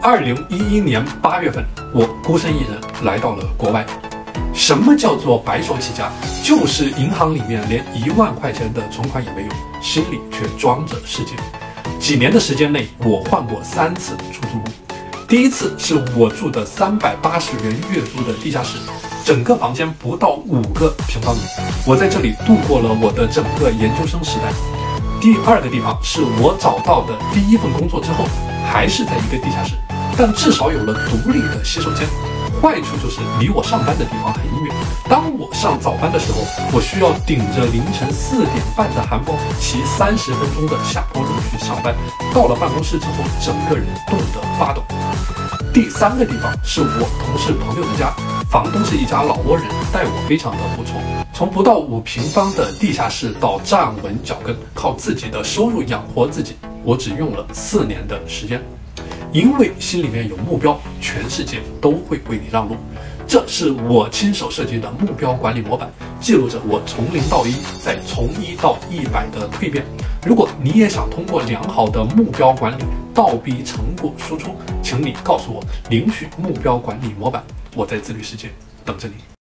二零一一年八月份，我孤身一人来到了国外。什么叫做白手起家？就是银行里面连一万块钱的存款也没有，心里却装着世界。几年的时间内，我换过三次出租屋。第一次是我住的三百八十元月租的地下室，整个房间不到五个平方米，我在这里度过了我的整个研究生时代。第二个地方是我找到的第一份工作之后，还是在一个地下室，但至少有了独立的洗手间。坏处就是离我上班的地方很远。当我上早班的时候，我需要顶着凌晨四点半的寒风，骑三十分钟的下坡路去上班。到了办公室之后，整个人冻得发抖。第三个地方是我同事朋友的家，房东是一家老挝人，待我非常的不错。从不到五平方的地下室到站稳脚跟，靠自己的收入养活自己，我只用了四年的时间。因为心里面有目标，全世界都会为你让路。这是我亲手设计的目标管理模板，记录着我从零到一，再从一到一百的蜕变。如果你也想通过良好的目标管理倒逼成果输出，请你告诉我领取目标管理模板，我在自律世界等着你。